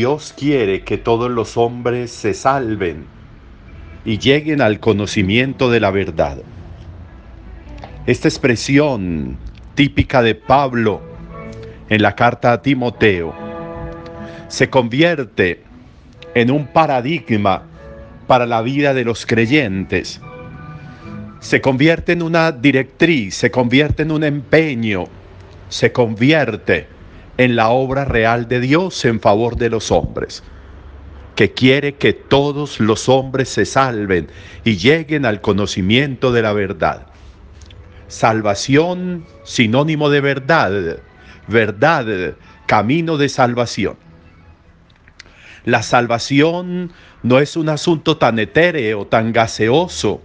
Dios quiere que todos los hombres se salven y lleguen al conocimiento de la verdad. Esta expresión típica de Pablo en la carta a Timoteo se convierte en un paradigma para la vida de los creyentes. Se convierte en una directriz, se convierte en un empeño, se convierte en la obra real de Dios en favor de los hombres, que quiere que todos los hombres se salven y lleguen al conocimiento de la verdad. Salvación, sinónimo de verdad, verdad, camino de salvación. La salvación no es un asunto tan etéreo, tan gaseoso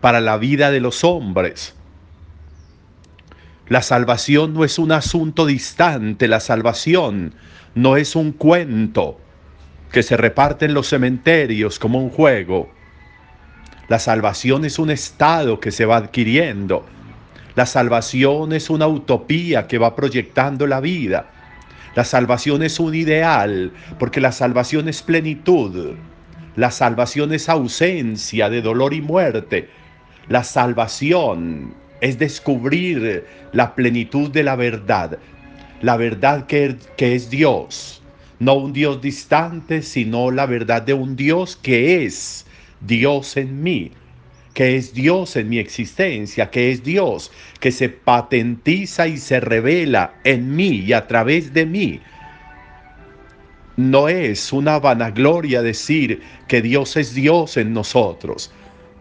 para la vida de los hombres. La salvación no es un asunto distante, la salvación no es un cuento que se reparte en los cementerios como un juego. La salvación es un estado que se va adquiriendo. La salvación es una utopía que va proyectando la vida. La salvación es un ideal, porque la salvación es plenitud. La salvación es ausencia de dolor y muerte. La salvación es descubrir la plenitud de la verdad. La verdad que, que es Dios. No un Dios distante, sino la verdad de un Dios que es Dios en mí que es Dios en mi existencia, que es Dios, que se patentiza y se revela en mí y a través de mí. No es una vanagloria decir que Dios es Dios en nosotros,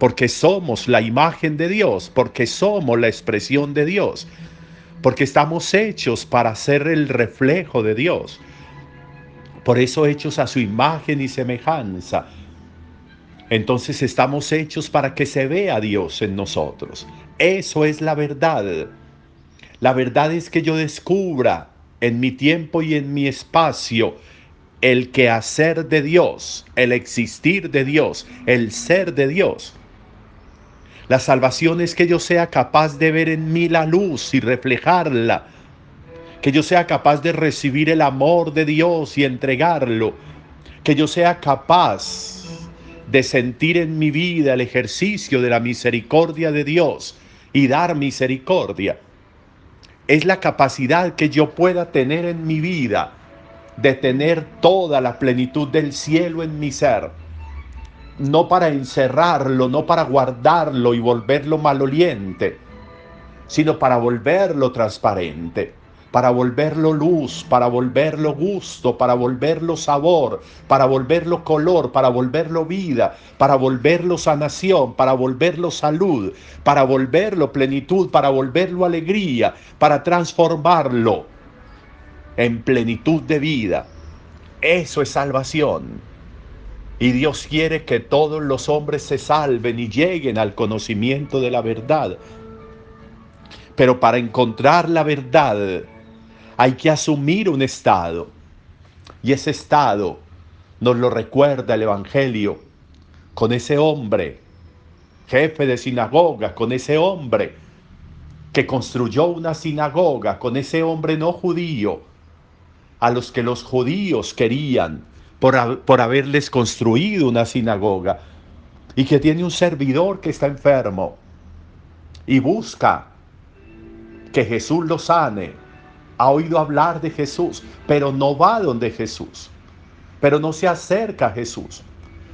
porque somos la imagen de Dios, porque somos la expresión de Dios, porque estamos hechos para ser el reflejo de Dios. Por eso hechos a su imagen y semejanza entonces estamos hechos para que se vea Dios en nosotros. Eso es la verdad. La verdad es que yo descubra en mi tiempo y en mi espacio el quehacer de Dios, el existir de Dios, el ser de Dios. La salvación es que yo sea capaz de ver en mí la luz y reflejarla, que yo sea capaz de recibir el amor de Dios y entregarlo, que yo sea capaz de sentir en mi vida el ejercicio de la misericordia de Dios y dar misericordia. Es la capacidad que yo pueda tener en mi vida de tener toda la plenitud del cielo en mi ser. No para encerrarlo, no para guardarlo y volverlo maloliente, sino para volverlo transparente para volverlo luz, para volverlo gusto, para volverlo sabor, para volverlo color, para volverlo vida, para volverlo sanación, para volverlo salud, para volverlo plenitud, para volverlo alegría, para transformarlo en plenitud de vida. Eso es salvación. Y Dios quiere que todos los hombres se salven y lleguen al conocimiento de la verdad. Pero para encontrar la verdad hay que asumir un estado. Y ese estado nos lo recuerda el Evangelio con ese hombre, jefe de sinagoga, con ese hombre que construyó una sinagoga, con ese hombre no judío, a los que los judíos querían por, por haberles construido una sinagoga, y que tiene un servidor que está enfermo y busca que Jesús lo sane ha oído hablar de Jesús, pero no va donde Jesús, pero no se acerca a Jesús,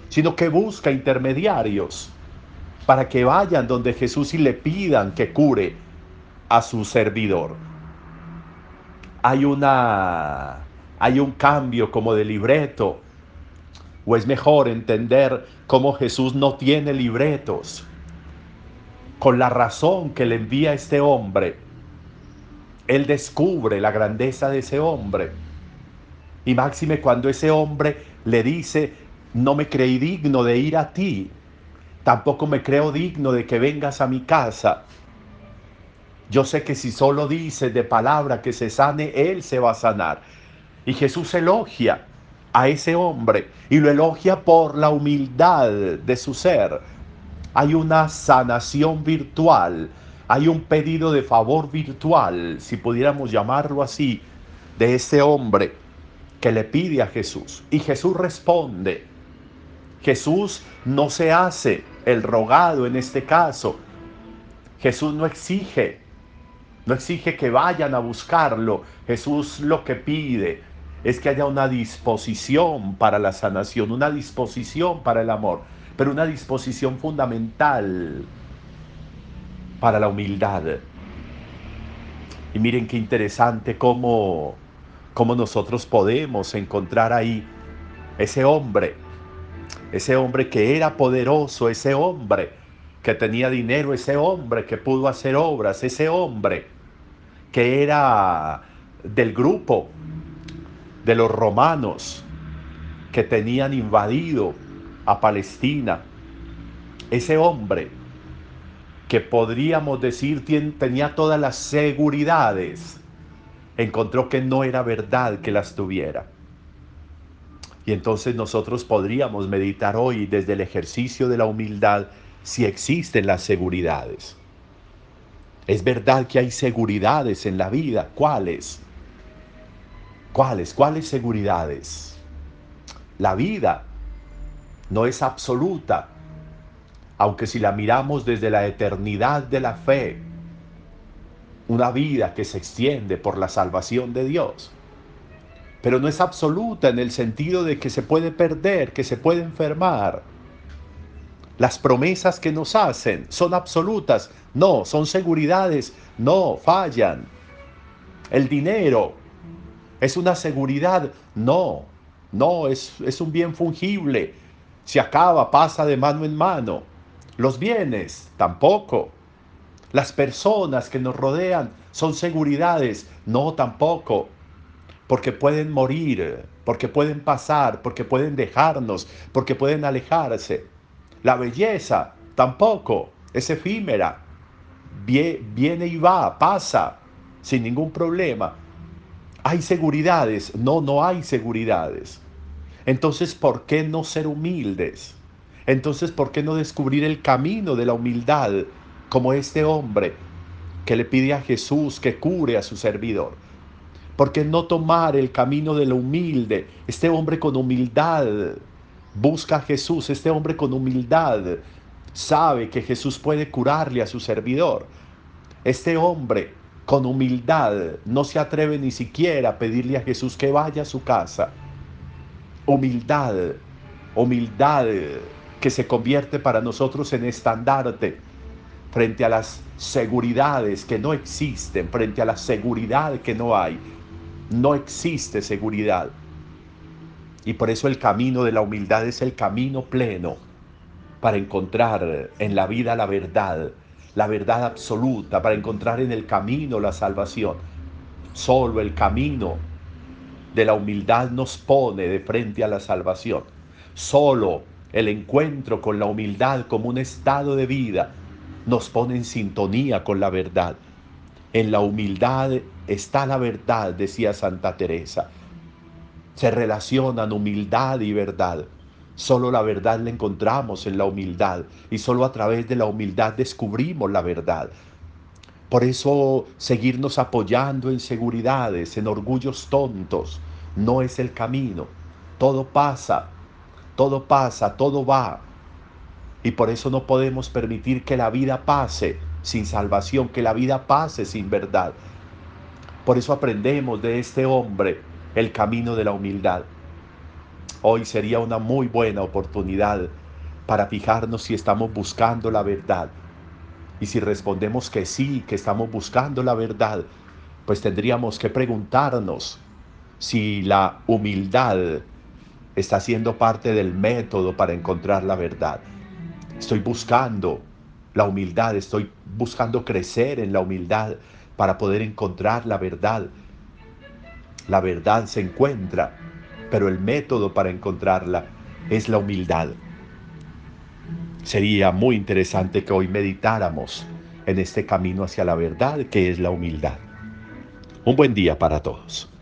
sino que busca intermediarios para que vayan donde Jesús y le pidan que cure a su servidor. Hay una hay un cambio como de libreto o es mejor entender cómo Jesús no tiene libretos con la razón que le envía este hombre él descubre la grandeza de ese hombre. Y máxime cuando ese hombre le dice, no me creí digno de ir a ti, tampoco me creo digno de que vengas a mi casa. Yo sé que si solo dices de palabra que se sane, Él se va a sanar. Y Jesús elogia a ese hombre y lo elogia por la humildad de su ser. Hay una sanación virtual hay un pedido de favor virtual, si pudiéramos llamarlo así, de ese hombre que le pide a Jesús. Y Jesús responde. Jesús no se hace el rogado en este caso. Jesús no exige, no exige que vayan a buscarlo. Jesús lo que pide es que haya una disposición para la sanación, una disposición para el amor, pero una disposición fundamental para la humildad. Y miren qué interesante cómo, cómo nosotros podemos encontrar ahí ese hombre, ese hombre que era poderoso, ese hombre que tenía dinero, ese hombre que pudo hacer obras, ese hombre que era del grupo de los romanos que tenían invadido a Palestina. Ese hombre que podríamos decir tenía todas las seguridades, encontró que no era verdad que las tuviera. Y entonces nosotros podríamos meditar hoy desde el ejercicio de la humildad si existen las seguridades. Es verdad que hay seguridades en la vida. ¿Cuáles? ¿Cuáles? ¿Cuáles seguridades? La vida no es absoluta, aunque si la miramos desde la eternidad de la fe, una vida que se extiende por la salvación de Dios, pero no es absoluta en el sentido de que se puede perder, que se puede enfermar. Las promesas que nos hacen son absolutas, no, son seguridades, no, fallan. El dinero es una seguridad, no, no, es, es un bien fungible, se acaba, pasa de mano en mano. Los bienes, tampoco. Las personas que nos rodean son seguridades, no tampoco. Porque pueden morir, porque pueden pasar, porque pueden dejarnos, porque pueden alejarse. La belleza, tampoco, es efímera. Viene y va, pasa, sin ningún problema. ¿Hay seguridades? No, no hay seguridades. Entonces, ¿por qué no ser humildes? Entonces, ¿por qué no descubrir el camino de la humildad como este hombre que le pide a Jesús que cure a su servidor? ¿Por qué no tomar el camino de lo humilde? Este hombre con humildad busca a Jesús, este hombre con humildad sabe que Jesús puede curarle a su servidor. Este hombre con humildad no se atreve ni siquiera a pedirle a Jesús que vaya a su casa. Humildad, humildad que se convierte para nosotros en estandarte frente a las seguridades que no existen, frente a la seguridad que no hay. No existe seguridad. Y por eso el camino de la humildad es el camino pleno para encontrar en la vida la verdad, la verdad absoluta, para encontrar en el camino la salvación. Solo el camino de la humildad nos pone de frente a la salvación. Solo el encuentro con la humildad como un estado de vida nos pone en sintonía con la verdad. En la humildad está la verdad, decía Santa Teresa. Se relacionan humildad y verdad. Solo la verdad la encontramos en la humildad y solo a través de la humildad descubrimos la verdad. Por eso seguirnos apoyando en seguridades, en orgullos tontos, no es el camino. Todo pasa, todo pasa, todo va. Y por eso no podemos permitir que la vida pase sin salvación, que la vida pase sin verdad. Por eso aprendemos de este hombre el camino de la humildad. Hoy sería una muy buena oportunidad para fijarnos si estamos buscando la verdad. Y si respondemos que sí, que estamos buscando la verdad, pues tendríamos que preguntarnos si la humildad está siendo parte del método para encontrar la verdad. Estoy buscando la humildad, estoy buscando crecer en la humildad para poder encontrar la verdad. La verdad se encuentra, pero el método para encontrarla es la humildad. Sería muy interesante que hoy meditáramos en este camino hacia la verdad que es la humildad. Un buen día para todos.